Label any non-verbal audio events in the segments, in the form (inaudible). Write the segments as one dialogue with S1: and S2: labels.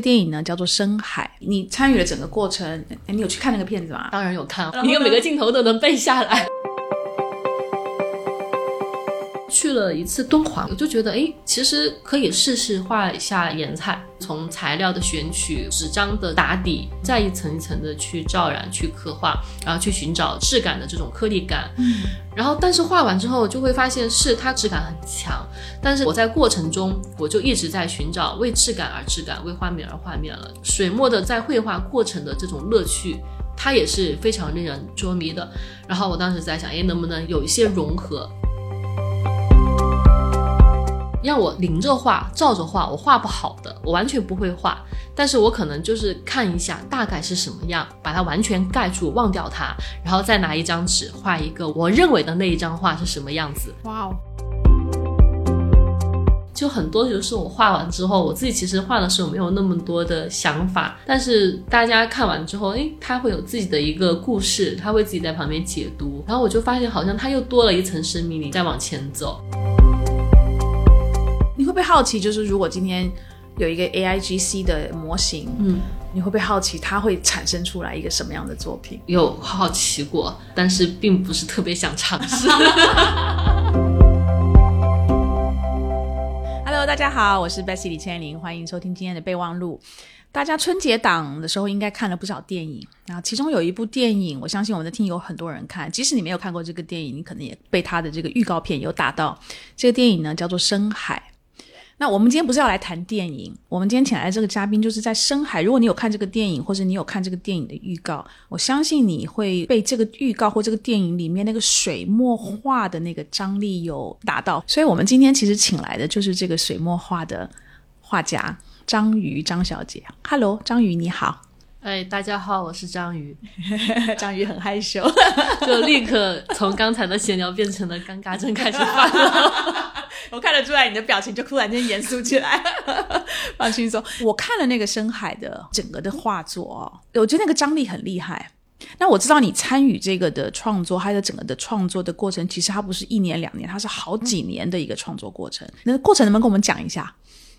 S1: 电影呢叫做《深海》，你参与了整个过程，哎，你有去看那个片子吗？
S2: 当然有看，你每个镜头都能背下来。去了一次敦煌，我就觉得，哎，其实可以试试画一下颜彩，从材料的选取、纸张的打底，再一层一层的去照染、去刻画，然后去寻找质感的这种颗粒感。嗯，然后但是画完之后就会发现，是它质感很强，但是我在过程中我就一直在寻找为质感而质感，为画面而画面了。水墨的在绘画过程的这种乐趣，它也是非常令人着迷的。然后我当时在想，哎，能不能有一些融合？让我临着画，照着画，我画不好的，我完全不会画。但是我可能就是看一下大概是什么样，把它完全盖住，忘掉它，然后再拿一张纸画一个我认为的那一张画是什么样子。哇哦！就很多就是我画完之后，我自己其实画的时候没有那么多的想法，但是大家看完之后，诶，他会有自己的一个故事，他会自己在旁边解读，然后我就发现好像他又多了一层生命力在往前走。
S1: 你会不会好奇，就是如果今天有一个 A I G C 的模型，嗯，你会不会好奇它会产生出来一个什么样的作品？
S2: 有好奇过，但是并不是特别想尝试。(laughs)
S1: Hello，大家好，我是 Bessy 李千玲，欢迎收听今天的备忘录。大家春节档的时候应该看了不少电影啊，其中有一部电影，我相信我们的听友很多人看，即使你没有看过这个电影，你可能也被它的这个预告片有打到。这个电影呢叫做《深海》。那我们今天不是要来谈电影，我们今天请来的这个嘉宾就是在深海。如果你有看这个电影，或者你有看这个电影的预告，我相信你会被这个预告或这个电影里面那个水墨画的那个张力有打到。所以，我们今天其实请来的就是这个水墨画的画家张瑜张小姐。Hello，张瑜你好。
S2: 哎，大家好，我是张瑜。(laughs)
S1: 张瑜很害羞，(laughs)
S2: 就立刻从刚才的闲聊变成了尴尬症开始犯了。
S1: 我看得出来，你的表情就突然间严肃起来，放轻松。我看了那个深海的整个的画作哦，我觉得那个张力很厉害。那我知道你参与这个的创作，还有整个的创作的过程，其实它不是一年两年，它是好几年的一个创作过程。那过程能不能跟我们讲一下？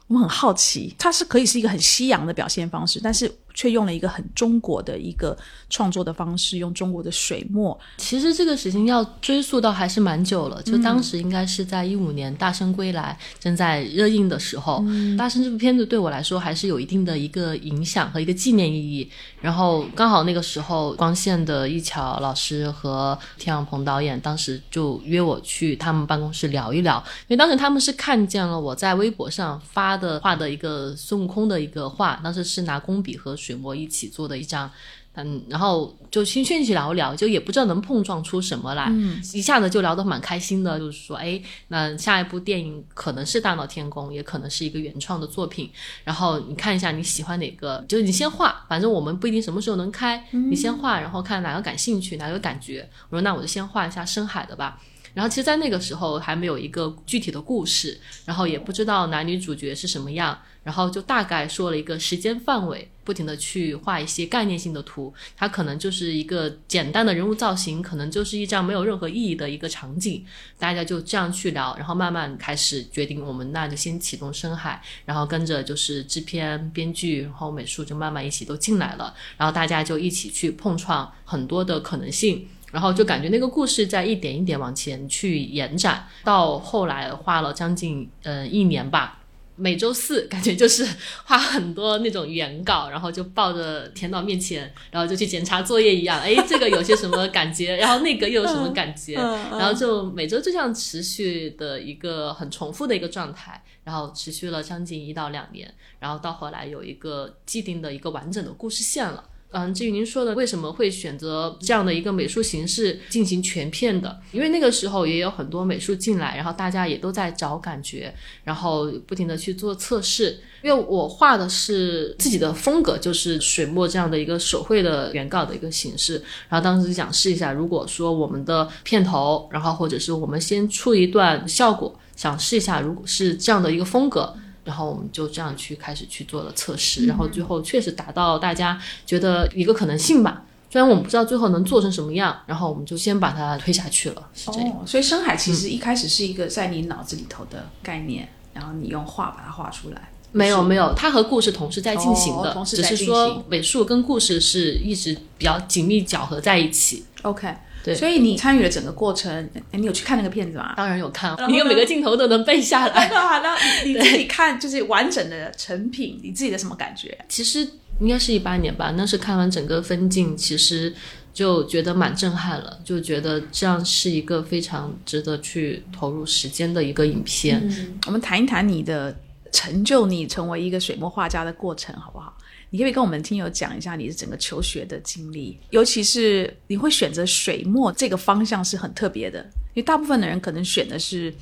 S1: 我们很好奇，它是可以是一个很西洋的表现方式，但是。却用了一个很中国的一个创作的方式，用中国的水墨。
S2: 其实这个事情要追溯到还是蛮久了，就当时应该是在一五年《大圣归来》正在热映的时候，《嗯大圣》这部片子对我来说还是有一定的一个影响和一个纪念意义。然后刚好那个时候，光线的易巧老师和田阳鹏导演当时就约我去他们办公室聊一聊，因为当时他们是看见了我在微博上发的画的一个孙悟空的一个画，当时是拿工笔和。水墨一起做的一张，嗯，然后就先先去聊一聊，就也不知道能碰撞出什么来，嗯，一下子就聊得蛮开心的，就是说，哎，那下一部电影可能是《大闹天宫》，也可能是一个原创的作品，然后你看一下你喜欢哪个，就是你先画，反正我们不一定什么时候能开，你先画，然后看哪个感兴趣，哪个感觉，我说那我就先画一下深海的吧。然后其实，在那个时候还没有一个具体的故事，然后也不知道男女主角是什么样，然后就大概说了一个时间范围，不停的去画一些概念性的图。它可能就是一个简单的人物造型，可能就是一张没有任何意义的一个场景。大家就这样去聊，然后慢慢开始决定，我们那就先启动深海，然后跟着就是制片、编剧，然后美术就慢慢一起都进来了，然后大家就一起去碰撞很多的可能性。然后就感觉那个故事在一点一点往前去延展，到后来画了将近呃一年吧。每周四 (laughs) 感觉就是画很多那种原稿，然后就抱着田导面前，然后就去检查作业一样。哎，(laughs) 这个有些什么感觉？(laughs) 然后那个又有什么感觉？然后就每周就这样持续的一个很重复的一个状态，然后持续了将近一到两年，然后到后来有一个既定的一个完整的故事线了。嗯，至于您说的为什么会选择这样的一个美术形式进行全片的，因为那个时候也有很多美术进来，然后大家也都在找感觉，然后不停的去做测试。因为我画的是自己的风格，就是水墨这样的一个手绘的原稿的一个形式，然后当时想试一下，如果说我们的片头，然后或者是我们先出一段效果，想试一下，如果是这样的一个风格。然后我们就这样去开始去做了测试，然后最后确实达到大家觉得一个可能性吧。虽然我们不知道最后能做成什么样，然后我们就先把它推下去了。是这样。
S1: 所以深海其实一开始是一个在你脑子里头的概念，然后你用画把它画出来。
S2: 没有没有，它和故事同时在进行的，
S1: 哦同时在进
S2: 只是说
S1: 行
S2: 美术跟故事是一直比较紧密搅合在一起。
S1: OK，
S2: 对
S1: 所以你参与了整个过程，诶你有去看那个片子吗？
S2: 当然有看你有每个镜头都能背下来。
S1: 那那你你自己看就是完整的成品，你自己的什么感觉？
S2: 其实应该是一八年吧，那是看完整个分镜，其实就觉得蛮震撼了，就觉得这样是一个非常值得去投入时间的一个影片。
S1: 我们谈一谈你的成就，你成为一个水墨画家的过程，好不好？你可不可以跟我们听友讲一下你的整个求学的经历，尤其是你会选择水墨这个方向是很特别的，因为大部分的人可能选的是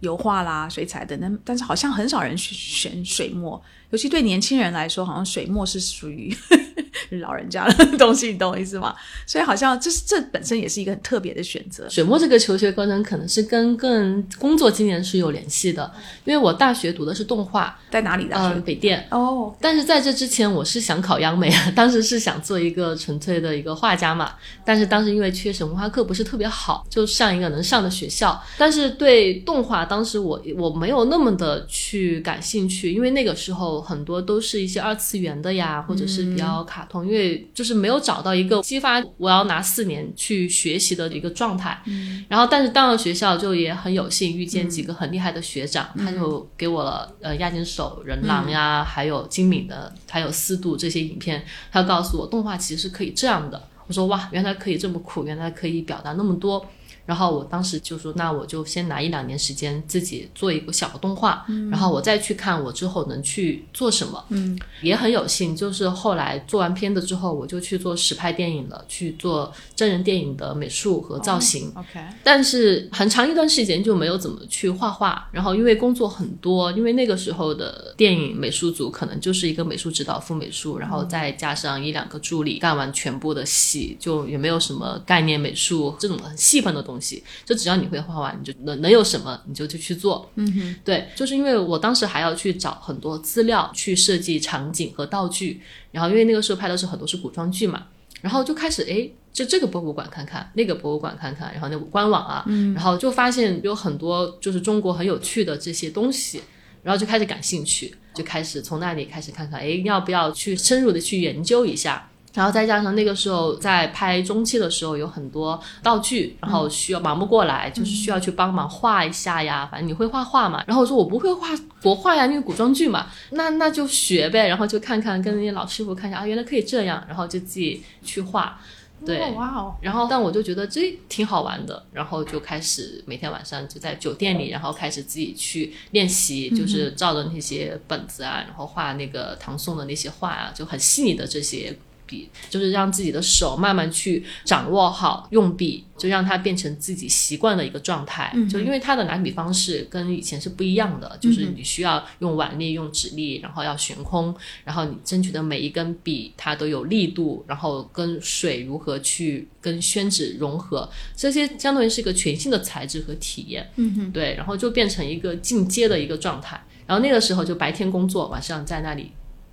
S1: 油画啦、水彩等等，但是好像很少人选选水墨，尤其对年轻人来说，好像水墨是属于 (laughs) 老人家的东西，你懂我意思吗？所以好像这是这本身也是一个很特别的选择。
S2: 水墨这个求学过程可能是跟跟工作经验是有联系的，因为我大学读的是动画，
S1: 在哪里的？
S2: 嗯、北电。
S1: 哦，
S2: 但是在这之前，我是想考央美，当时是想做一个纯粹的一个画家嘛。但是当时因为缺水墨画课不是特别好，就上一个能上的学校。但是对动画，当时我我没有那么的去感兴趣，因为那个时候很多都是一些二次元的呀，或者是比较卡通，因为就是没有找到一个激发我要拿四年去学习的一个状态。然后，但是到了学校就也很有幸遇见几个很厉害的学长，他就给我了呃押井守、人狼呀，还有金敏的，还有四度这些影片，他告诉我动画其实是可以这样的。我说哇，原来可以这么酷，原来可以表达那么多。然后我当时就说，那我就先拿一两年时间自己做一个小的动画，然后我再去看我之后能去做什么。嗯，也很有幸，就是后来做完片子之后，我就去做实拍电影了，去做真人电影的美术和造型。
S1: OK，
S2: 但是很长一段时间就没有怎么去画画，然后因为工作很多，因为那个时候的电影美术组可能就是一个美术指导、副美术，然后再加上一两个助理，干完全部的戏，就也没有什么概念美术这种很细分的东西，就只要你会画画，你就能能有什么你就就去做。嗯哼，对，就是因为我当时还要去找很多资料去设计场景和道具，然后因为那个时候拍的是很多是古装剧嘛，然后就开始诶，就这个博物馆看看，那个博物馆看看，然后那个官网啊，然后就发现有很多就是中国很有趣的这些东西，然后就开始感兴趣，就开始从那里开始看看，诶，要不要去深入的去研究一下。然后再加上那个时候在拍中期的时候有很多道具，然后需要忙不过来，就是需要去帮忙画一下呀。反正你会画画嘛？然后我说我不会画国画呀，因为古装剧嘛，那那就学呗。然后就看看跟那些老师傅看一下啊，原来可以这样，然后就自己去画。对，
S1: 哦哇哦，
S2: 然后但我就觉得这挺好玩的，然后就开始每天晚上就在酒店里，然后开始自己去练习，就是照着那些本子啊，然后画那个唐宋的那些画啊，就很细腻的这些笔，就是让自己的手慢慢去掌握好用笔，就让它变成自己习惯的一个状态。就因为它的拿笔方式跟以前是不一样的，就是你需要用腕力、用指力，然后要悬空，然后你争取的每一根笔它都有力度，然后跟水如何去跟宣纸融合，这些相当于是一个全新的材质和体验。嗯哼，对，然后就变成一个进阶的一个状态。然后那个时候就白天工作，晚上在那里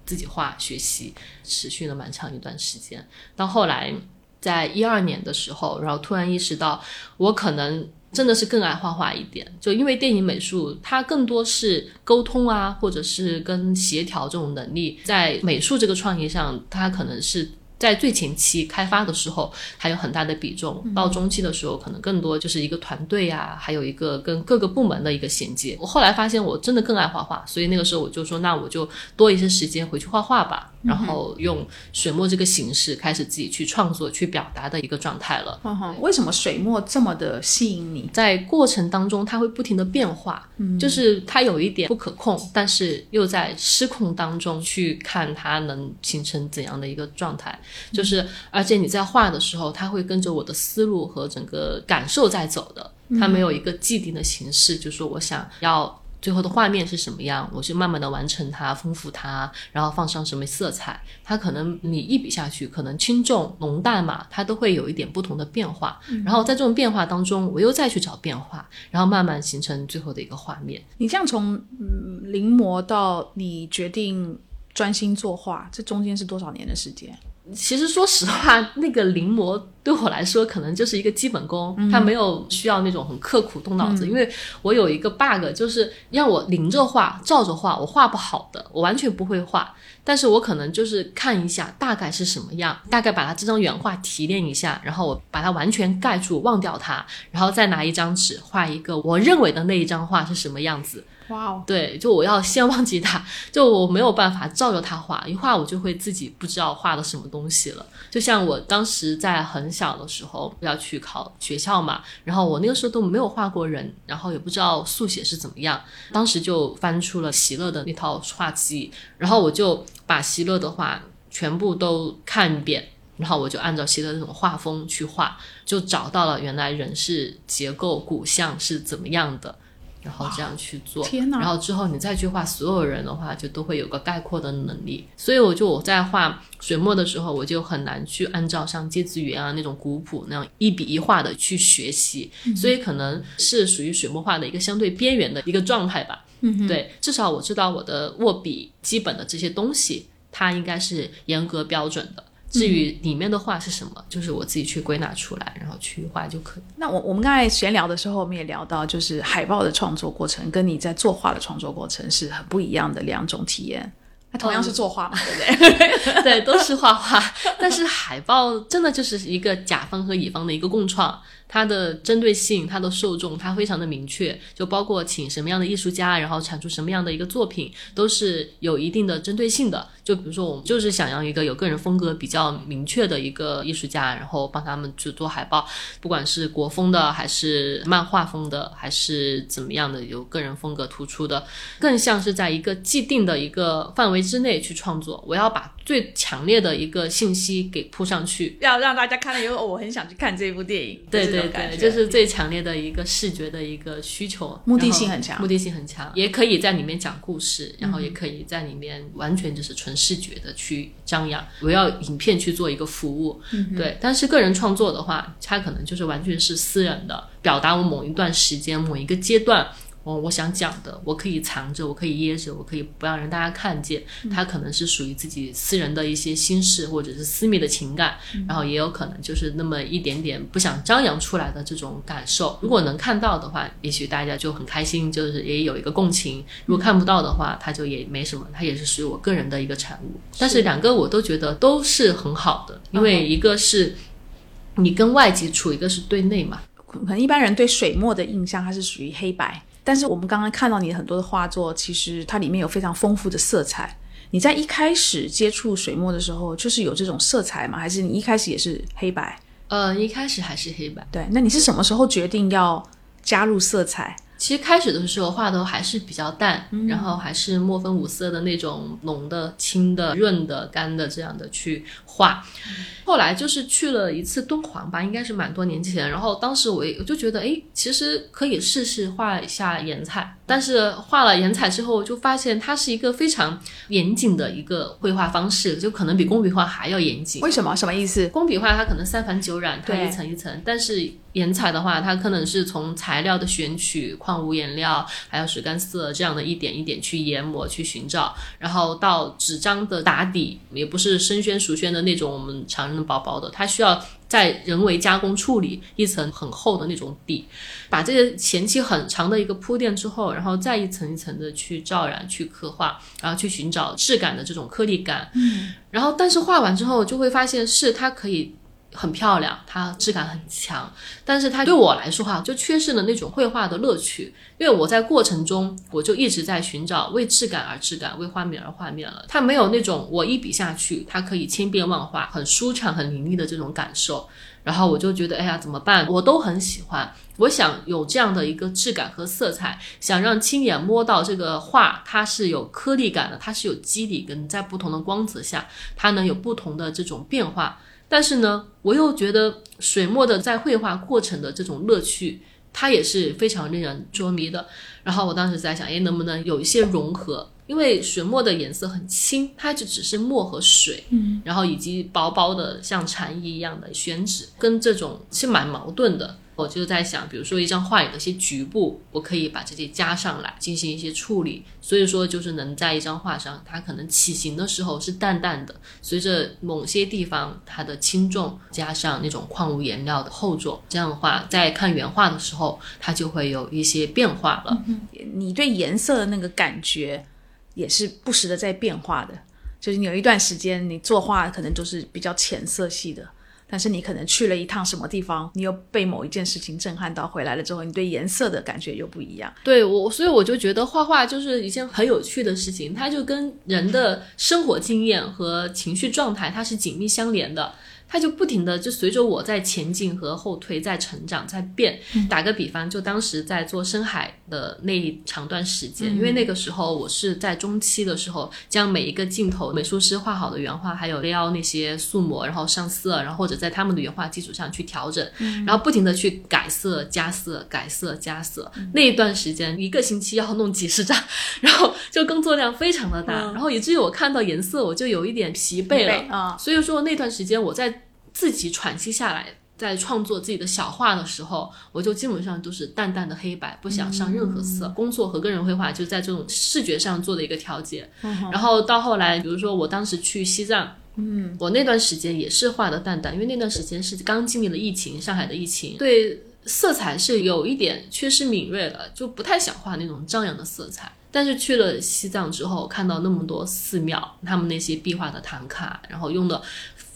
S2: 自己画学习，持续了蛮长一段时间。到后来，在一二年的时候，然后突然意识到，我可能真的是更爱画画一点，就因为电影美术它更多是沟通啊，或者是跟协调这种能力，在美术这个创意上，它可能是。在最前期开发的时候，还有很大的比重；到中期的时候，可能更多就是一个团队啊，还有一个跟各个部门的一个衔接。我后来发现，我真的更爱画画，所以那个时候我就说，那我就多一些时间回去画画吧，然后用水墨这个形式开始自己去创作、去表达的一个状态了。
S1: 嗯，为什么水墨这么的吸引你？
S2: 在过程当中，它会不停的变化，嗯，就是它有一点不可控，但是又在失控当中去看它能形成怎样的一个状态。就是，而且你在画的时候，它会跟着我的思路和整个感受在走的，它没有一个既定的形式，就是说我想要最后的画面是什么样，我就慢慢的完成它，丰富它，然后放上什么色彩，它可能你一笔下去，可能轻重浓淡嘛，它都会有一点不同的变化，然后在这种变化当中，我又再去找变化，然后慢慢形成最后的一个画面。
S1: 你这样从嗯临摹到你决定专心作画，这中间是多少年的时间？
S2: 其实说实话，那个临摹对我来说可能就是一个基本功，它没有需要那种很刻苦动脑子。因为我有一个 bug，就是让我临着画、照着画，我画不好的，我完全不会画。但是我可能就是看一下大概是什么样，大概把它这张原画提炼一下，然后我把它完全盖住，忘掉它，然后再拿一张纸画一个我认为的那一张画是什么样子。
S1: 哇哦，
S2: 对，就我要先忘记它，(laughs) 就我没有办法照着它画，一画我就会自己不知道画的什么东西了。就像我当时在很小的时候要去考学校嘛，然后我那个时候都没有画过人，然后也不知道速写是怎么样，当时就翻出了席勒的那套画集，然后我就把席勒的画全部都看一遍，然后我就按照席勒那种画风去画，就找到了原来人是结构骨相是怎么样的。然后这样去做，
S1: 天哪！
S2: 然后之后你再去画所有人的话，就都会有个概括的能力。所以我就我在画水墨的时候，我就很难去按照像芥子园啊那种古朴那样一笔一画的去学习，所以可能是属于水墨画的一个相对边缘的一个状态吧。
S1: 嗯，
S2: 对，至少我知道我的握笔基本的这些东西，它应该是严格标准的。至于里面的画是什么，就是我自己去归纳出来，然后去画就可以。
S1: 那我我们刚才闲聊的时候，我们也聊到，就是海报的创作过程跟你在作画的创作过程是很不一样的两种体验。那同样是作画嘛，对不
S2: 对？(laughs) 对，都是画画，(laughs) 但是海报真的就是一个甲方和乙方的一个共创。它的针对性，它的受众，它非常的明确，就包括请什么样的艺术家，然后产出什么样的一个作品，都是有一定的针对性的。就比如说，我们就是想要一个有个人风格比较明确的一个艺术家，然后帮他们去做海报，不管是国风的，还是漫画风的，还是怎么样的，有个人风格突出的，更像是在一个既定的一个范围之内去创作。我要把最强烈的一个信息给铺上去，
S1: 要让大家看了以后，我很想去看这部电影。
S2: 对对。对对，就是最强烈的一个视觉的一个需求，
S1: 目的性很强，
S2: 目的性很强，也可以在里面讲故事，然后也可以在里面完全就是纯视觉的去张扬。围绕影片去做一个服务，对。但是个人创作的话，它可能就是完全是私人的，表达我某一段时间、某一个阶段。我我想讲的，我可以藏着，我可以掖着，我可以不让人大家看见。它可能是属于自己私人的一些心事，或者是私密的情感，然后也有可能就是那么一点点不想张扬出来的这种感受。如果能看到的话，也许大家就很开心，就是也有一个共情；如果看不到的话，它就也没什么，它也是属于我个人的一个产物。但是两个我都觉得都是很好的，因为一个是你跟外接触，一个是对内嘛。
S1: 可能一般人对水墨的印象，它是属于黑白。但是我们刚刚看到你很多的画作，其实它里面有非常丰富的色彩。你在一开始接触水墨的时候，就是有这种色彩吗？还是你一开始也是黑白？
S2: 呃，一开始还是黑白。
S1: 对，那你是什么时候决定要加入色彩？
S2: 其实开始的时候画的还是比较淡，然后还是墨分五色的那种浓的、清的、润的、干的这样的去画。后来就是去了一次敦煌吧，应该是蛮多年前。然后当时我我就觉得，哎，其实可以试试画一下颜彩。但是画了颜彩之后，就发现它是一个非常严谨的一个绘画方式，就可能比工笔画还要严谨。
S1: 为什么？什么意思？
S2: 工笔画它可能三繁九染，它一层一层。但是颜彩的话，它可能是从材料的选取、矿物颜料，还有水干色这样的一点一点去研磨、去寻找，然后到纸张的打底，也不是生宣熟宣的那种我们常人。薄薄的，它需要在人为加工处理一层很厚的那种底，把这些前期很长的一个铺垫之后，然后再一层一层的去照染、去刻画，然后去寻找质感的这种颗粒感。嗯，然后但是画完之后就会发现是它可以。很漂亮，它质感很强，但是它对我来说哈，就缺失了那种绘画的乐趣。因为我在过程中，我就一直在寻找为质感而质感，为画面而画面了。它没有那种我一笔下去，它可以千变万化，很舒畅、很凌厉的这种感受。然后我就觉得，哎呀，怎么办？我都很喜欢，我想有这样的一个质感和色彩，想让亲眼摸到这个画，它是有颗粒感的，它是有肌理，跟在不同的光泽下，它能有不同的这种变化。但是呢，我又觉得水墨的在绘画过程的这种乐趣，它也是非常令人着迷的。然后我当时在想，哎，能不能有一些融合？因为水墨的颜色很轻，它就只是墨和水，嗯，然后以及薄薄的像蝉翼一样的宣纸，跟这种是蛮矛盾的。我就在想，比如说一张画里的一些局部，我可以把这些加上来进行一些处理，所以说就是能在一张画上，它可能起形的时候是淡淡的，随着某些地方它的轻重，加上那种矿物颜料的厚重，这样的话，在看原画的时候，它就会有一些变化了。
S1: 嗯你对颜色的那个感觉也是不时的在变化的，就是有一段时间你作画可能都是比较浅色系的。但是你可能去了一趟什么地方，你又被某一件事情震撼到，回来了之后，你对颜色的感觉又不一样。
S2: 对我，所以我就觉得画画就是一件很有趣的事情，它就跟人的生活经验和情绪状态它是紧密相连的。它就不停的就随着我在前进和后退，在成长，在变。打个比方，就当时在做深海的那一长段时间，因为那个时候我是在中期的时候，将每一个镜头美术师画好的原画，还有撩那些素模，然后上色，然后或者在他们的原画基础上去调整，然后不停的去改色、加色、改色、加色。那一段时间，一个星期要弄几十张，(laughs) 然后就工作量非常的大，然后以至于我看到颜色我就有一点疲惫了啊。所以说那段时间我在。自己喘息下来，在创作自己的小画的时候，我就基本上都是淡淡的黑白，不想上任何色。工作和个人绘画就在这种视觉上做的一个调节。然后到后来，比如说我当时去西藏，嗯，我那段时间也是画的淡淡，因为那段时间是刚经历了疫情，上海的疫情，对色彩是有一点缺失敏锐了，就不太想画那种张扬的色彩。但是去了西藏之后，看到那么多寺庙，他们那些壁画的唐卡，然后用的。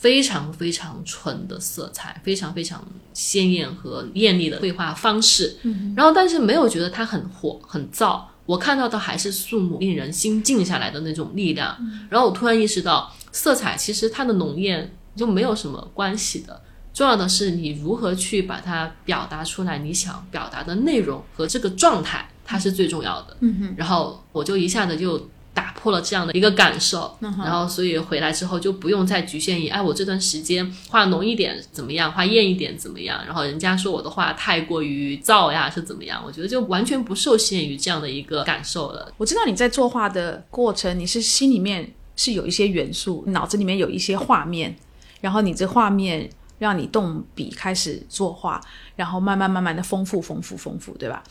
S2: 非常非常纯的色彩，非常非常鲜艳和艳丽的绘画方式。嗯，然后但是没有觉得它很火很燥，我看到的还是肃穆、令人心静下来的那种力量。然后我突然意识到，色彩其实它的浓艳就没有什么关系的，重要的是你如何去把它表达出来，你想表达的内容和这个状态，它是最重要的。嗯哼，然后我就一下子就。打破了这样的一个感受，然后所以回来之后就不用再局限于哎，我这段时间画浓一点怎么样，画艳一点怎么样？然后人家说我的画太过于燥呀，是怎么样？我觉得就完全不受限于这样的一个感受了。
S1: 我知道你在作画的过程，你是心里面是有一些元素，脑子里面有一些画面，然后你这画面让你动笔开始作画，然后慢慢慢慢的丰富丰富丰富，对吧？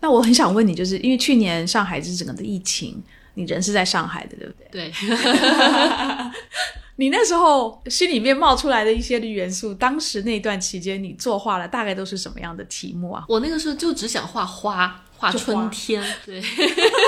S1: 那我很想问你，就是因为去年上海是整个的疫情。你人是在上海的，对不
S2: 对？
S1: 对。(laughs) 你那时候心里面冒出来的一些的元素，当时那段期间你作画了，大概都是什么样的题目啊？
S2: 我那个时候就只想画花，画春天，对。(laughs)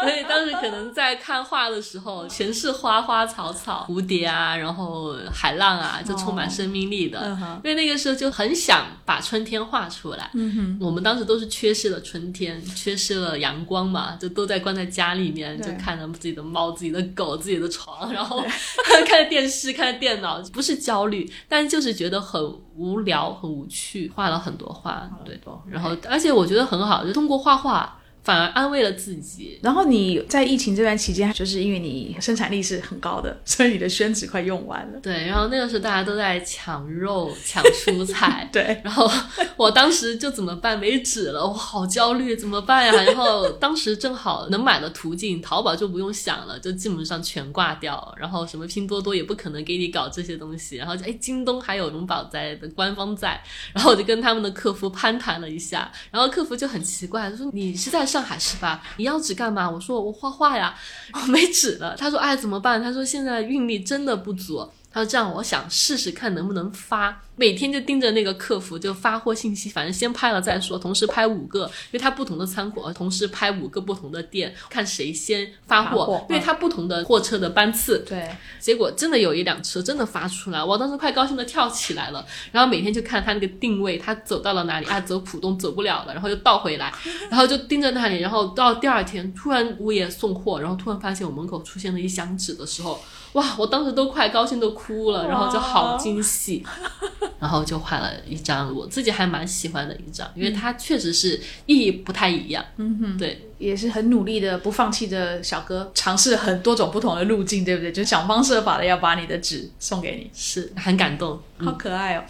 S2: 所以当时可能在看画的时候，全是花花草草、蝴蝶啊，然后海浪啊，就充满生命力的。因为那个时候就很想把春天画出来。嗯我们当时都是缺失了春天，缺失了阳光嘛，就都在关在家里面，就看着自己的猫、自己的狗、自己的床，然后 (laughs) 看着电视、看着电脑，不是焦虑，但就是觉得很无聊、很无趣。画了很多画，对，然后而且我觉得很好，就通过画画。反而安慰了自己。
S1: 然后你在疫情这段期间，就是因为你生产力是很高的，所以你的宣纸快用完了。
S2: 对，然后那个时候大家都在抢肉、(laughs) 抢蔬菜。
S1: 对，
S2: 然后我当时就怎么办？没纸了，我好焦虑，怎么办呀？然后当时正好能买的途径，淘宝就不用想了，就基本上全挂掉。然后什么拼多多也不可能给你搞这些东西。然后就哎，京东还有荣宝在的官方在，然后我就跟他们的客服攀谈了一下，然后客服就很奇怪，说你是在。上海是吧？你要纸干嘛？我说我画画呀，我没纸了。他说哎怎么办？他说现在运力真的不足。他说这样，我想试试看能不能发。每天就盯着那个客服就发货信息，反正先拍了再说。同时拍五个，因为他不同的仓库，同时拍五个不同的店，看谁先发货。因为他不同的货车的班次。
S1: 对。
S2: 结果真的有一辆车真的发出来，我当时快高兴的跳起来了。然后每天就看他那个定位，他走到了哪里啊？走浦东走不了了，然后又倒回来，(laughs) 然后就盯着那里。然后到第二天，突然物业送货，然后突然发现我门口出现了一箱纸的时候。哇！我当时都快高兴的哭了，然后就好惊喜，(laughs) 然后就画了一张我自己还蛮喜欢的一张，因为它确实是意义不太一样。嗯哼，对，
S1: 也是很努力的、不放弃的小哥，尝试很多种不同的路径，对不对？就想方设法的要把你的纸送给你，
S2: 是很感动，
S1: 好可爱哦。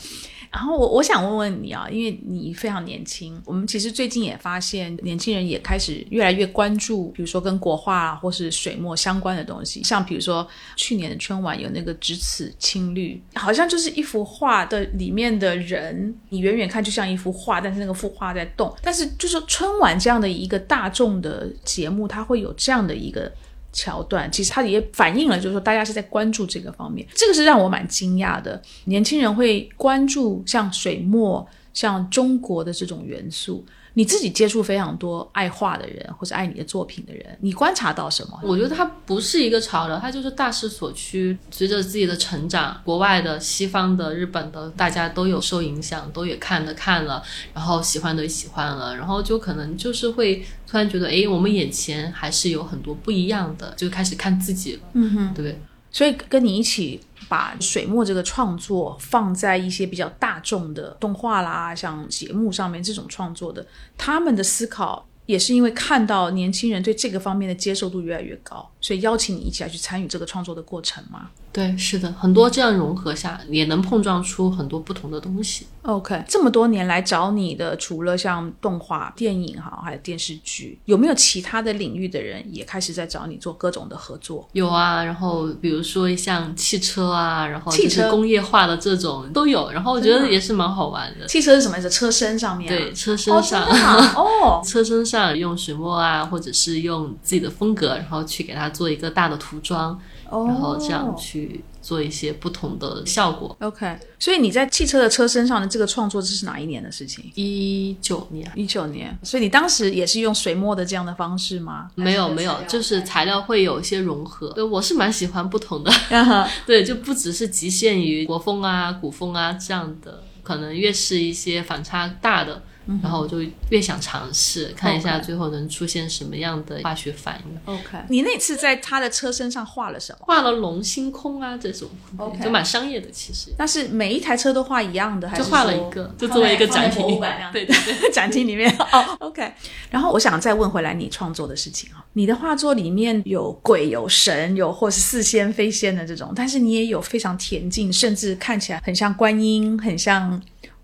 S1: 然后我我想问问你啊，因为你非常年轻，我们其实最近也发现年轻人也开始越来越关注，比如说跟国画或是水墨相关的东西，像比如说去年的春晚有那个咫尺青绿，好像就是一幅画的里面的人，你远远看就像一幅画，但是那个幅画在动。但是就是春晚这样的一个大众的节目，它会有这样的一个。桥段其实它也反映了，就是说大家是在关注这个方面，这个是让我蛮惊讶的。年轻人会关注像水墨、像中国的这种元素。你自己接触非常多爱画的人，或者爱你的作品的人，你观察到什么？
S2: 我觉得它不是一个潮流，它就是大势所趋。随着自己的成长，国外的、西方的、日本的，大家都有受影响，都也看的看了，然后喜欢的喜欢了，然后就可能就是会突然觉得，哎，我们眼前还是有很多不一样的，就开始看自己了。
S1: 嗯哼，
S2: 对不对？
S1: 所以跟你一起。把水墨这个创作放在一些比较大众的动画啦，像节目上面这种创作的，他们的思考也是因为看到年轻人对这个方面的接受度越来越高，所以邀请你一起来去参与这个创作的过程吗？
S2: 对，是的，很多这样融合下，也能碰撞出很多不同的东西。
S1: OK，这么多年来找你的，除了像动画、电影哈，还有电视剧，有没有其他的领域的人也开始在找你做各种的合作？
S2: 有啊，然后比如说像汽车啊，然后
S1: 汽车
S2: 工业化的这种都有，然后我觉得也是蛮好玩的。
S1: 汽车是什么意思？车身上面？
S2: 对，车身上
S1: 哦，(laughs)
S2: 车身上用水墨啊，或者是用自己的风格，然后去给它做一个大的涂装，然后这样去。做一些不同的效果。
S1: OK，所以你在汽车的车身上的这个创作，这是哪一年的事情？
S2: 一九年，
S1: 一九年。所以你当时也是用水墨的这样的方式吗？
S2: 没有，没有，就是材料会有一些融合。对，我是蛮喜欢不同的。(laughs) (laughs) 对，就不只是局限于国风啊、古风啊这样的，可能越是一些反差大的。然后我就越想尝试看一下，最后能出现什么样的化学反应。
S1: OK，你那次在他的车身上画了什么？
S2: 画了龙星空啊，这种 OK，就蛮商业的其实。
S1: 但是每一台车都画一样的，还是
S2: 就画了一个，就作为一个展品。对对对，(laughs)
S1: 展厅里面哦 OK。然后我想再问回来你创作的事情啊，你的画作里面有鬼有神有或是似仙非仙的这种，但是你也有非常恬静，甚至看起来很像观音，很像。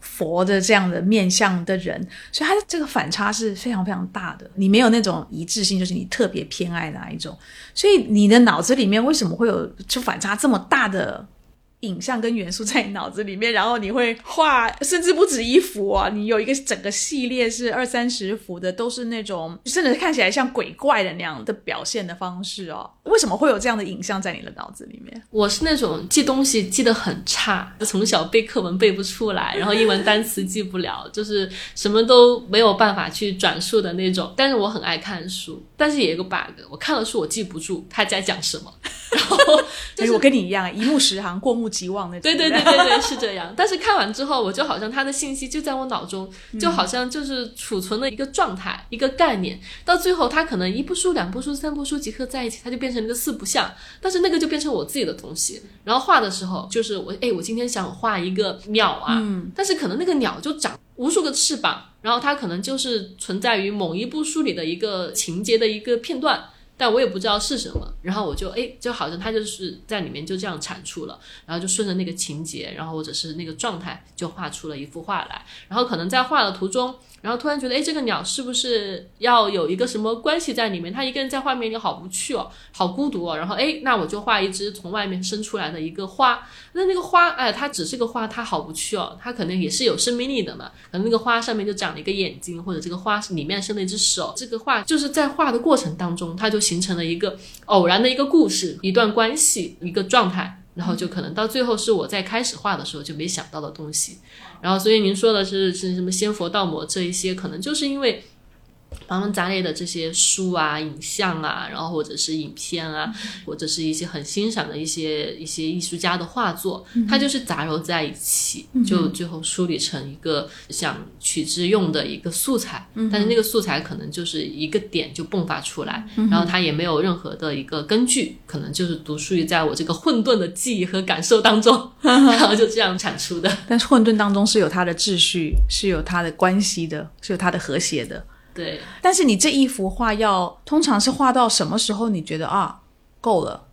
S1: 佛的这样的面相的人，所以他的这个反差是非常非常大的。你没有那种一致性，就是你特别偏爱哪一种，所以你的脑子里面为什么会有就反差这么大的？影像跟元素在你脑子里面，然后你会画，甚至不止一幅啊！你有一个整个系列是二三十幅的，都是那种甚至看起来像鬼怪的那样的表现的方式哦。为什么会有这样的影像在你的脑子里面？
S2: 我是那种记东西记得很差，从小背课文背不出来，然后英文单词记不了，就是什么都没有办法去转述的那种。但是我很爱看书，但是也有个 bug，我看了书我记不住他在讲什么。(laughs) 然后，
S1: 所以我跟你一样，一目十行，过目即忘那种。
S2: 对对对对对，是这样。(laughs) 但是看完之后，我就好像他的信息就在我脑中，就好像就是储存了一个状态、一个概念。到最后，他可能一部书、两部书、三部书集合在一起，它就变成了一个四不像。但是那个就变成我自己的东西。然后画的时候，就是我哎，我今天想画一个鸟啊，但是可能那个鸟就长无数个翅膀，然后它可能就是存在于某一部书里的一个情节的一个片段。但我也不知道是什么，然后我就哎，就好像它就是在里面就这样产出了，然后就顺着那个情节，然后或者是那个状态，就画出了一幅画来，然后可能在画的途中。然后突然觉得，哎，这个鸟是不是要有一个什么关系在里面？它一个人在画面里好无趣哦，好孤独哦。然后，哎，那我就画一只从外面伸出来的一个花。那那个花，哎，它只是个花，它好无趣哦。它可能也是有生命力的嘛。可能那个花上面就长了一个眼睛，或者这个花里面生了一只手。这个画就是在画的过程当中，它就形成了一个偶然的一个故事，一段关系，一个状态。然后就可能到最后是我在开始画的时候就没想到的东西，然后所以您说的是是什么仙佛道魔这一些，可能就是因为。茫茫杂类的这些书啊、影像啊，然后或者是影片啊，或者是一些很欣赏的一些一些艺术家的画作，它就是杂糅在一起，就最后梳理成一个想取之用的一个素材。但是那个素材可能就是一个点就迸发出来，然后它也没有任何的一个根据，可能就是独属于在我这个混沌的记忆和感受当中，(laughs) 然后就这样产出的。(laughs)
S1: 但是混沌当中是有它的秩序，是有它的关系的，是有它的和谐的。
S2: 对，
S1: 但是你这一幅画要通常是画到什么时候？你觉得啊，够了，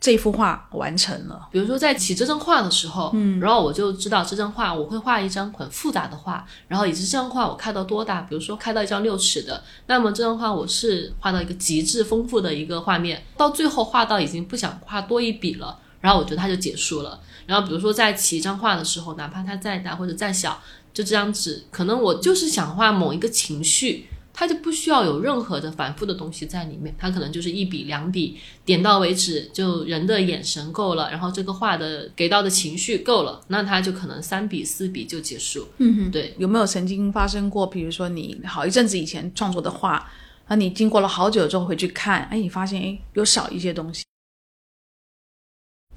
S1: 这幅画完成了。
S2: 比如说在起这张画的时候，嗯，然后我就知道这张画我会画一张很复杂的画，然后以及这张画我开到多大，比如说开到一张六尺的，那么这张画我是画到一个极致丰富的一个画面，到最后画到已经不想画多一笔了，然后我觉得它就结束了。然后比如说在起一张画的时候，哪怕它再大或者再小，就这张纸，可能我就是想画某一个情绪。它就不需要有任何的反复的东西在里面，它可能就是一笔两笔点到为止，就人的眼神够了，然后这个画的给到的情绪够了，那它就可能三笔四笔就结束。
S1: 嗯哼，
S2: 对，
S1: 有没有曾经发生过？比如说你好一阵子以前创作的画，啊，你经过了好久之后回去看，哎，你发现哎有少一些东西，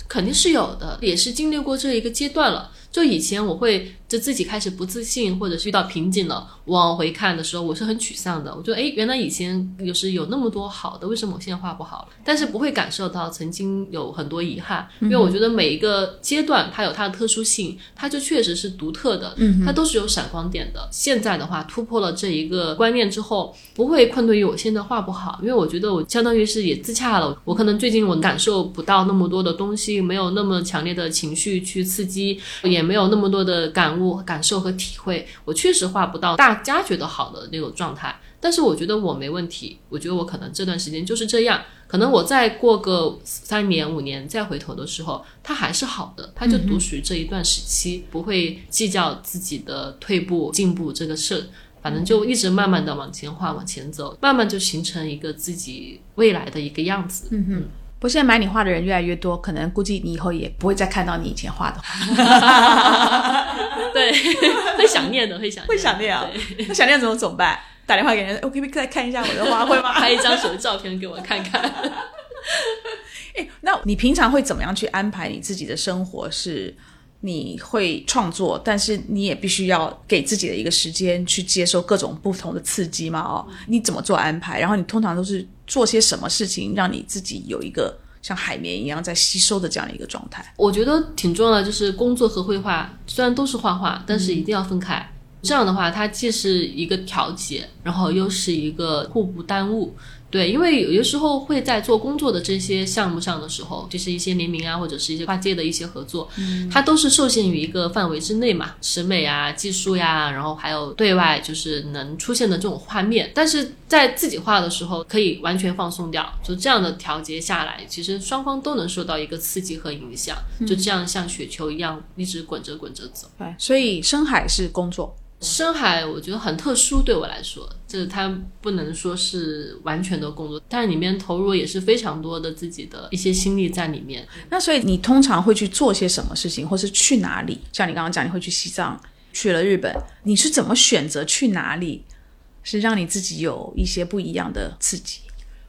S2: 肯定是有的，也是经历过这一个阶段了。就以前我会就自己开始不自信，或者是遇到瓶颈了，往回看的时候，我是很沮丧的。我觉得，哎，原来以前有时有那么多好的，为什么我现在画不好了？但是不会感受到曾经有很多遗憾，因为我觉得每一个阶段它有它的特殊性，它就确实是独特的，它都是有闪光点的。现在的话，突破了这一个观念之后，不会困顿于我现在画不好，因为我觉得我相当于是也自洽了。我可能最近我感受不到那么多的东西，没有那么强烈的情绪去刺激，也。没有那么多的感悟、感受和体会，我确实画不到大家觉得好的那种状态。但是我觉得我没问题，我觉得我可能这段时间就是这样。可能我再过个三年、五年再回头的时候，它还是好的，它就独属于这一段时期，不会计较自己的退步、进步这个事。反正就一直慢慢的往前画、往前走，慢慢就形成一个自己未来的一个样子。
S1: 嗯哼。不，现在买你画的人越来越多，可能估计你以后也不会再看到你以前画的画。(laughs)
S2: 对，(laughs) 会想念的，会想
S1: 会想念啊。(laughs) 那想念怎么怎么办？打电话给人，我可以再看一下我的画，会吗？
S2: 拍一张手的照片给我看看。
S1: 哎，那你平常会怎么样去安排你自己的生活？是？你会创作，但是你也必须要给自己的一个时间去接受各种不同的刺激嘛？哦，你怎么做安排？然后你通常都是做些什么事情，让你自己有一个像海绵一样在吸收的这样一个状态？
S2: 我觉得挺重要的，就是工作和绘画虽然都是画画，但是一定要分开。这样的话，它既是一个调节，然后又是一个互不耽误。对，因为有些时候会在做工作的这些项目上的时候，就是一些联名啊，或者是一些跨界的一些合作，它都是受限于一个范围之内嘛，审美啊、技术呀，然后还有对外就是能出现的这种画面。但是在自己画的时候，可以完全放松掉，就这样的调节下来，其实双方都能受到一个刺激和影响，就这样像雪球一样一直滚着滚着走。
S1: 对，所以深海是工作。
S2: 深海我觉得很特殊，对我来说，就是它不能说是完全的工作，但是里面投入也是非常多的自己的一些心力在里面。
S1: 那所以你通常会去做些什么事情，或是去哪里？像你刚刚讲，你会去西藏，去了日本，你是怎么选择去哪里？是让你自己有一些不一样的刺激？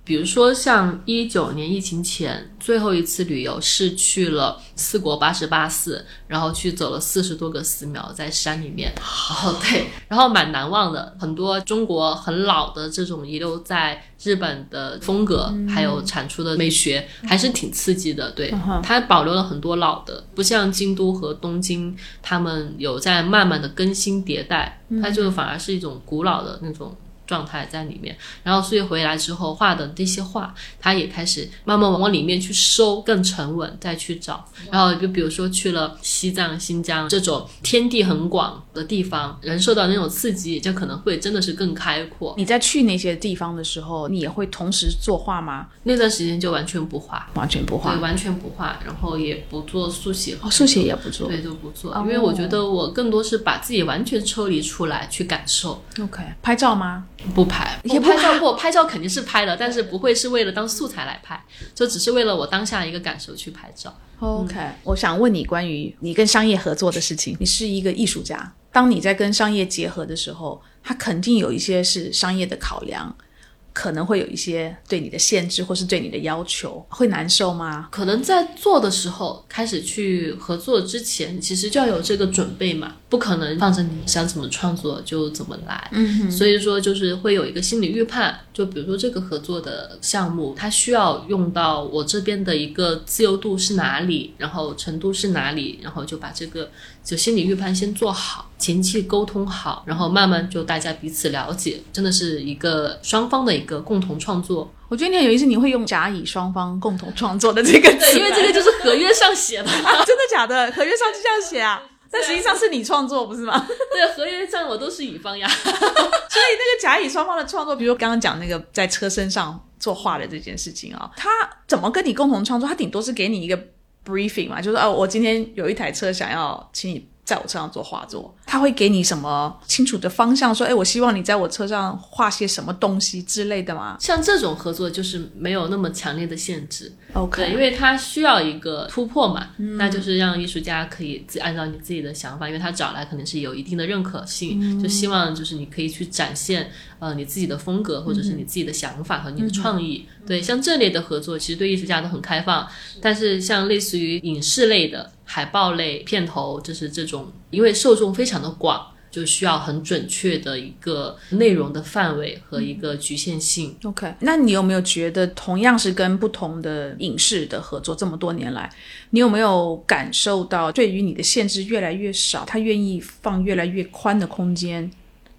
S2: 比如说，像一九年疫情前最后一次旅游是去了四国八十八寺，然后去走了四十多个寺庙在山里面，然后对，然后蛮难忘的。很多中国很老的这种遗留在日本的风格，还有产出的美学，还是挺刺激的。对，它保留了很多老的，不像京都和东京，他们有在慢慢的更新迭代，它就反而是一种古老的那种。状态在里面，然后所以回来之后画的这些画，他也开始慢慢往里面去收，更沉稳，再去找。然后就比如说去了西藏、新疆这种天地很广的地方，人受到那种刺激，就可能会真的是更开阔。
S1: 你在去那些地方的时候，你也会同时作画吗？
S2: 那段时间就完全不画，
S1: 完全不画，
S2: 对，完全不画，然后也不做速写，
S1: 哦，速写也不做，
S2: 对，都不做，因为我觉得我更多是把自己完全抽离出来去感受。
S1: OK，拍照吗？
S2: 不拍，也拍照过，拍照肯定是拍的，但是不会是为了当素材来拍，就只是为了我当下一个感受去拍照。
S1: OK，我想问你关于你跟商业合作的事情。你是一个艺术家，当你在跟商业结合的时候，它肯定有一些是商业的考量。可能会有一些对你的限制，或是对你的要求，会难受吗？
S2: 可能在做的时候，开始去合作之前，其实就要有这个准备嘛，不可能放着你想怎么创作就怎么来。
S1: 嗯，
S2: 所以说就是会有一个心理预判，就比如说这个合作的项目，它需要用到我这边的一个自由度是哪里，然后程度是哪里，然后就把这个就心理预判先做好，前期沟通好，然后慢慢就大家彼此了解，真的是一个双方的一。个共同创作。
S1: 我觉得你很有意思，你会用甲乙双方共同创作的这个词，
S2: 对，因为这个就是合约上写的，(laughs)
S1: 真的假的？合约上就这样写 (laughs) 啊？但实际上是你创作，不是吗？
S2: 对，合约上我都是乙方呀。(laughs) 所以那
S1: 个甲乙双方的创作，比如刚刚讲那个在车身上作画的这件事情啊，他怎么跟你共同创作？他顶多是给你一个 briefing 嘛，就是哦，我今天有一台车想要请你。在我车上做画作，他会给你什么清楚的方向？说，哎，我希望你在我车上画些什么东西之类的吗？
S2: 像这种合作就是没有那么强烈的限制
S1: ，OK，
S2: 因为他需要一个突破嘛，那就是让艺术家可以自按照你自己的想法，因为他找来肯定是有一定的认可性，就希望就是你可以去展现呃你自己的风格或者是你自己的想法和你的创意。对，像这类的合作，其实对艺术家都很开放，但是像类似于影视类的。海报类片头就是这种，因为受众非常的广，就需要很准确的一个内容的范围和一个局限性。
S1: OK，那你有没有觉得，同样是跟不同的影视的合作，这么多年来，你有没有感受到对于你的限制越来越少，他愿意放越来越宽的空间？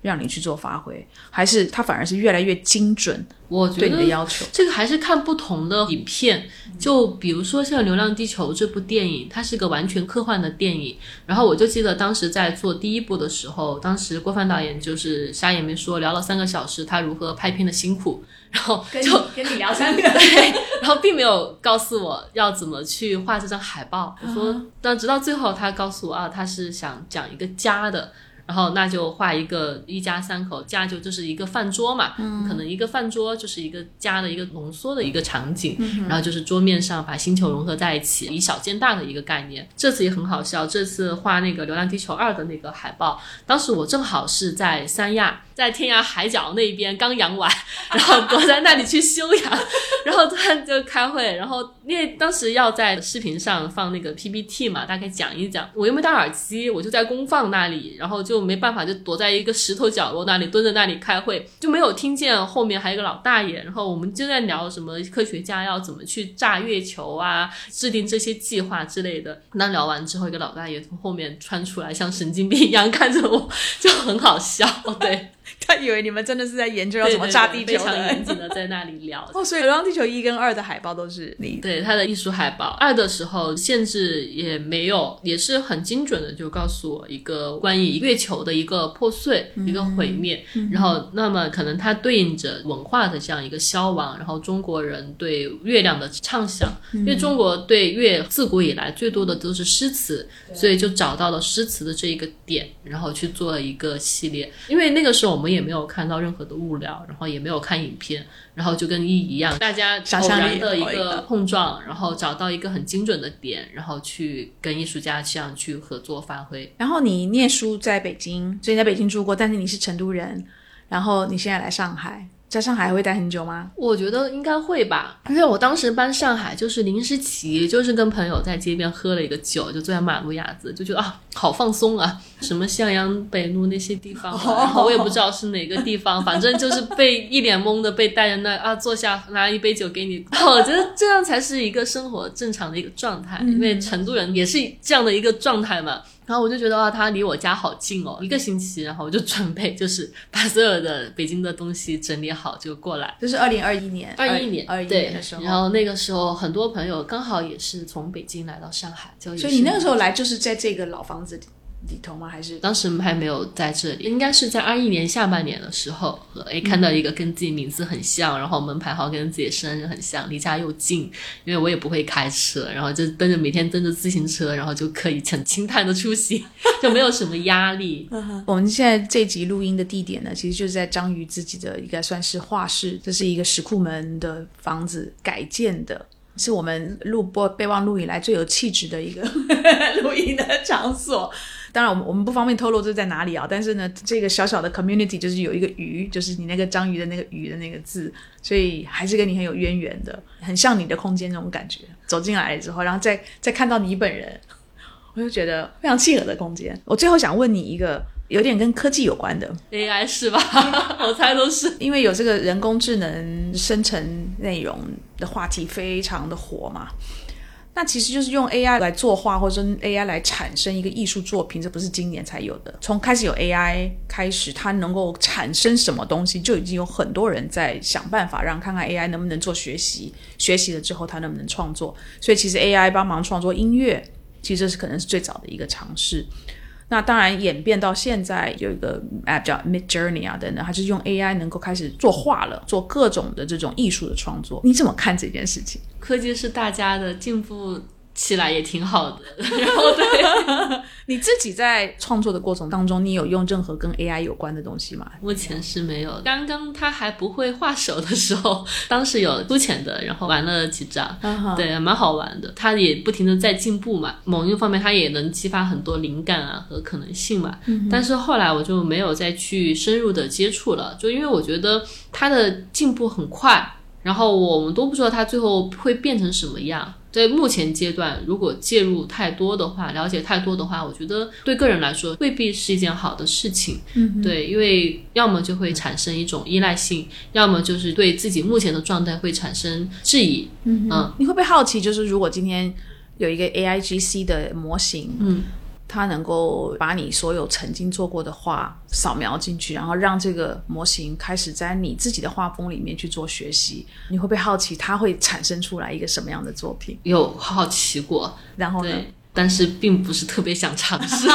S1: 让你去做发挥，还是它反而是越来越精准？
S2: 我觉得
S1: 对你的要求，
S2: 这个还是看不同的影片。就比如说像《流浪地球》这部电影，它是个完全科幻的电影。然后我就记得当时在做第一部的时候，当时郭帆导演就是啥也没说，聊了三个小时他如何拍片的辛苦，然后就
S1: 跟你聊三个，(laughs)
S2: 对，然后并没有告诉我要怎么去画这张海报。我说，但直到最后他告诉我啊，他是想讲一个家的。然后那就画一个一家三口家就就是一个饭桌嘛，可能一个饭桌就是一个家的一个浓缩的一个场景，然后就是桌面上把星球融合在一起，以小见大的一个概念。这次也很好笑，这次画那个《流浪地球二》的那个海报，当时我正好是在三亚。在天涯海角那边刚养完，(laughs) 然后躲在那里去休养，(laughs) 然后突然就开会，然后因为当时要在视频上放那个 PPT 嘛，大概讲一讲，我又没戴耳机，我就在公放那里，然后就没办法，就躲在一个石头角落那里蹲在那里开会，就没有听见后面还有一个老大爷，然后我们就在聊什么科学家要怎么去炸月球啊，制定这些计划之类的。那聊完之后，一个老大爷从后面穿出来，像神经病一样看着我，就很好笑，对。(laughs)
S1: 他以为你们真的是在研究要怎么炸地球，
S2: 非常严谨的在那里聊。(laughs)
S1: 哦，所以《流浪地球》一跟二的海报都是你
S2: 对他的艺术海报。二的时候限制也没有，也是很精准的，就告诉我一个关于月球的一个破碎、一个毁灭。然后，那么可能它对应着文化的这样一个消亡，然后中国人对月亮的畅想，因为中国对月自古以来最多的都是诗词，所以就找到了诗词的这一个点，然后去做了一个系列。因为那个时候我们。也没有看到任何的物料，然后也没有看影片，然后就跟一一样，大家偶然的一个碰撞，然后找到一个很精准的点，然后去跟艺术家这样去合作发挥。
S1: 然后你念书在北京，所以在北京住过，但是你是成都人，然后你现在来上海。在上海会待很久吗？
S2: 我觉得应该会吧，因为我当时搬上海就是临时起，就是跟朋友在街边喝了一个酒，就坐在马路牙子，就觉得啊，好放松啊，什么向阳北路那些地方，然后我也不知道是哪个地方，反正就是被一脸懵的被带着那啊坐下拿一杯酒给你，我觉得这样才是一个生活正常的一个状态，因为成都人也是这样的一个状态嘛。然后我就觉得啊，他离我家好近哦，一个星期，然后我就准备就是把所有的北京的东西整理好就过来。
S1: 就是二零二一年，
S2: 二一年，
S1: 二一年的时候。
S2: 然后那个时候很多朋友刚好也是从北京来到上海，就
S1: 所以你那个时候来就是在这个老房子里。里头吗？还是
S2: 当时还没有在这里？应该是在二一年下半年的时候，诶，看到一个跟自己名字很像，然后门牌号跟自己生日很像，离家又近，因为我也不会开车，然后就蹬着每天蹬着自行车，然后就可以很轻泰的出行，(laughs) 就没有什么压力。
S1: 我们现在这集录音的地点呢，其实就是在章鱼自己的一个算是画室，这是一个石库门的房子改建的，是我们录播备忘录以来最有气质的一个 (laughs) (laughs) 录音的场所。当然，我们我们不方便透露这是在哪里啊。但是呢，这个小小的 community 就是有一个鱼，就是你那个章鱼的那个鱼的那个字，所以还是跟你很有渊源的，很像你的空间那种感觉。走进来之后，然后再再看到你本人，我就觉得非常契合的空间。我最后想问你一个有点跟科技有关的
S2: AI 是吧？(laughs) 我猜都是，
S1: 因为有这个人工智能生成内容的话题非常的火嘛。那其实就是用 AI 来作画，或者 AI 来产生一个艺术作品，这不是今年才有的。从开始有 AI 开始，它能够产生什么东西，就已经有很多人在想办法让看看 AI 能不能做学习，学习了之后它能不能创作。所以其实 AI 帮忙创作音乐，其实这是可能是最早的一个尝试。那当然演变到现在有一个 app 叫 Mid Journey 啊等等，它是用 AI 能够开始作画了，做各种的这种艺术的创作。你怎么看这件事情？
S2: 科技是大家的进步起来也挺好的，然后对
S1: 你自己在创作的过程当中，你有用任何跟 AI 有关的东西吗？
S2: 目前是没有。刚刚他还不会画手的时候，(laughs) 当时有粗浅的，然后玩了几张，对，蛮好玩的。他也不停的在进步嘛，某一个方面他也能激发很多灵感啊和可能性嘛。但是后来我就没有再去深入的接触了，就因为我觉得他的进步很快。然后我们都不知道它最后会变成什么样。在目前阶段，如果介入太多的话，了解太多的话，我觉得对个人来说未必是一件好的事情。
S1: 嗯，
S2: 对，因为要么就会产生一种依赖性，要么就是对自己目前的状态会产生质疑。
S1: 嗯，你会不会好奇，就是如果今天有一个 A I G C 的模型，
S2: 嗯。
S1: 它能够把你所有曾经做过的画扫描进去，然后让这个模型开始在你自己的画风里面去做学习。你会不会好奇它会产生出来一个什么样的作品？
S2: 有好奇过，
S1: 然后呢？
S2: 但是并不是特别想尝试。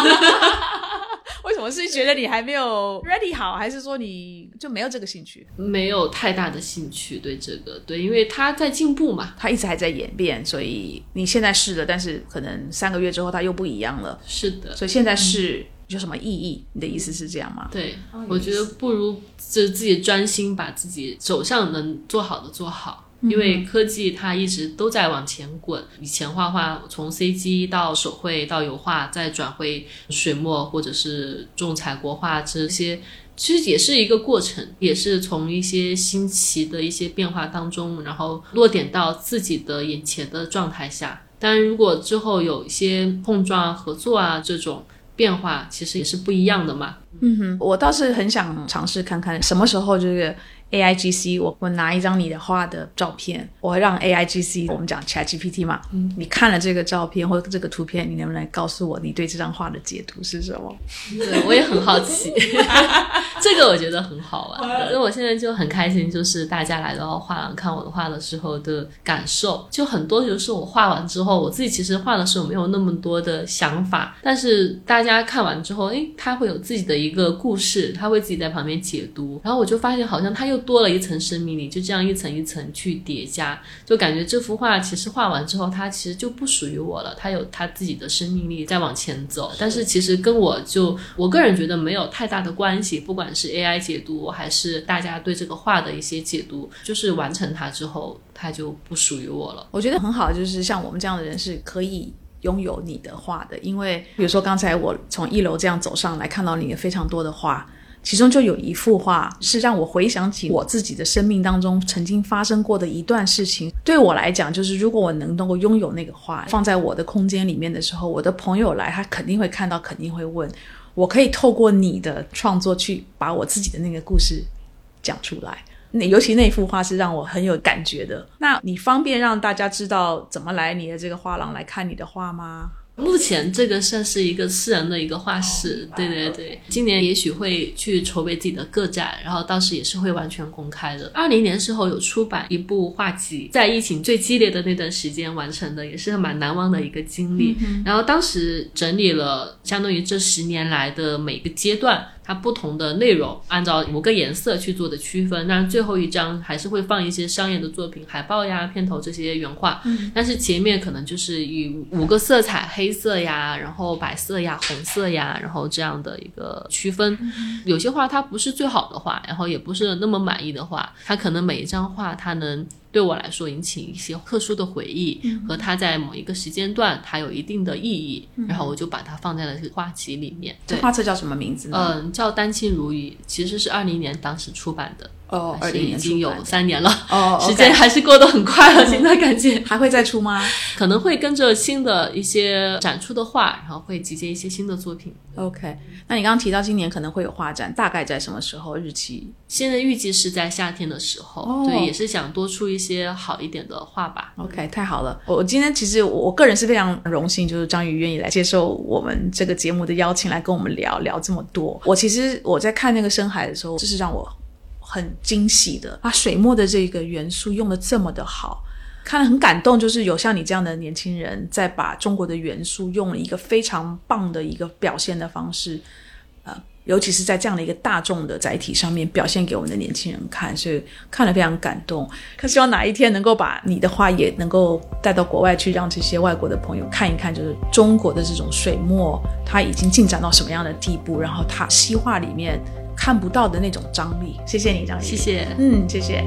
S2: (laughs)
S1: 为什么是觉得你还没有 ready 好，还是说你就没有这个兴趣？
S2: 没有太大的兴趣对这个，对，因为它在进步嘛，
S1: 它一直还在演变，所以你现在试了，但是可能三个月之后它又不一样了。
S2: 是的，
S1: 所以现在试有什么意义？你的意思是这样吗？
S2: 对，我觉得不如就自己专心把自己手上能做好的做好。因为科技它一直都在往前滚，以前画画从 CG 到手绘到油画，再转回水墨或者是重彩国画这些，其实也是一个过程，也是从一些新奇的一些变化当中，然后落点到自己的眼前的状态下。当然，如果之后有一些碰撞、合作啊这种变化，其实也是不一样的嘛。
S1: 嗯哼，我倒是很想尝试看看什么时候这个。A I G C，我我拿一张你的画的照片，我会让 A I G C，我们讲 Chat G P T 嘛，你看了这个照片或者这个图片，你能不能告诉我你对这张画的解读是什么？
S2: 对 (laughs) (laughs) 我也很好奇，这个我觉得很好玩，所以我现在就很开心，就是大家来到画廊看我的画的时候的感受，就很多就是我画完之后，我自己其实画的时候没有那么多的想法，但是大家看完之后，诶，他会有自己的一个故事，他会自己在旁边解读，然后我就发现好像他又。多了一层生命力，就这样一层一层去叠加，就感觉这幅画其实画完之后，它其实就不属于我了，它有它自己的生命力在往前走。但是其实跟我就我个人觉得没有太大的关系，不管是 AI 解读还是大家对这个画的一些解读，就是完成它之后，它就不属于我了。
S1: 我觉得很好，就是像我们这样的人是可以拥有你的画的，因为比如说刚才我从一楼这样走上来，看到你的非常多的画。其中就有一幅画，是让我回想起我自己的生命当中曾经发生过的一段事情。对我来讲，就是如果我能能够拥有那个画，放在我的空间里面的时候，我的朋友来，他肯定会看到，肯定会问。我可以透过你的创作去把我自己的那个故事讲出来。那尤其那幅画是让我很有感觉的。那你方便让大家知道怎么来你的这个画廊来看你的画吗？
S2: 目前这个算是一个私人的一个画室，对对对。今年也许会去筹备自己的个展，然后到时也是会完全公开的。二零年时候有出版一部画集，在疫情最激烈的那段时间完成的，也是蛮难忘的一个经历。然后当时整理了相当于这十年来的每个阶段。它不同的内容，按照五个颜色去做的区分，但是最后一张还是会放一些商业的作品，海报呀、片头这些原画。嗯，但是前面可能就是以五个色彩，黑色呀，然后白色呀、红色呀，然后这样的一个区分。有些画它不是最好的画，然后也不是那么满意的画，它可能每一张画它能。对我来说，引起一些特殊的回忆，和它在某一个时间段，它有一定的意义，然后我就把它放在了这个画集里面。
S1: 这画册叫什么名字呢？
S2: 嗯，叫《丹青如雨》，其实是二零年当时出版的。
S1: 哦，
S2: 但是已
S1: 二零年
S2: 经有三年了，(laughs)
S1: 哦
S2: 时间还是过得很快了，现在感觉。
S1: 还会再出吗 (laughs)
S2: 可能会跟着新的一些展出的画，然后会集结一些新的作品。
S1: ？OK，那你刚刚提到今年可能会有画展，大概在什么时候？日期
S2: 现在预计是在夏天的时候，
S1: 哦
S2: 对，也是想多出一些好一点的画吧。
S1: ？OK，太好了。我我今天其实我我个人是非常荣幸，就是张宇愿意来接受我们这个节目的邀请，来跟我们聊聊这么多。我其实我在看那个深海的时候，这是让我很惊喜的，把水墨的这个元素用的这么的好。看了很感动，就是有像你这样的年轻人，在把中国的元素用了一个非常棒的一个表现的方式，呃，尤其是在这样的一个大众的载体上面表现给我们的年轻人看，所以看了非常感动。可希望哪一天能够把你的画也能够带到国外去，让这些外国的朋友看一看，就是中国的这种水墨，它已经进展到什么样的地步，然后它西画里面看不到的那种张力。谢谢你，张毅。
S2: 谢谢。
S1: 嗯，谢谢。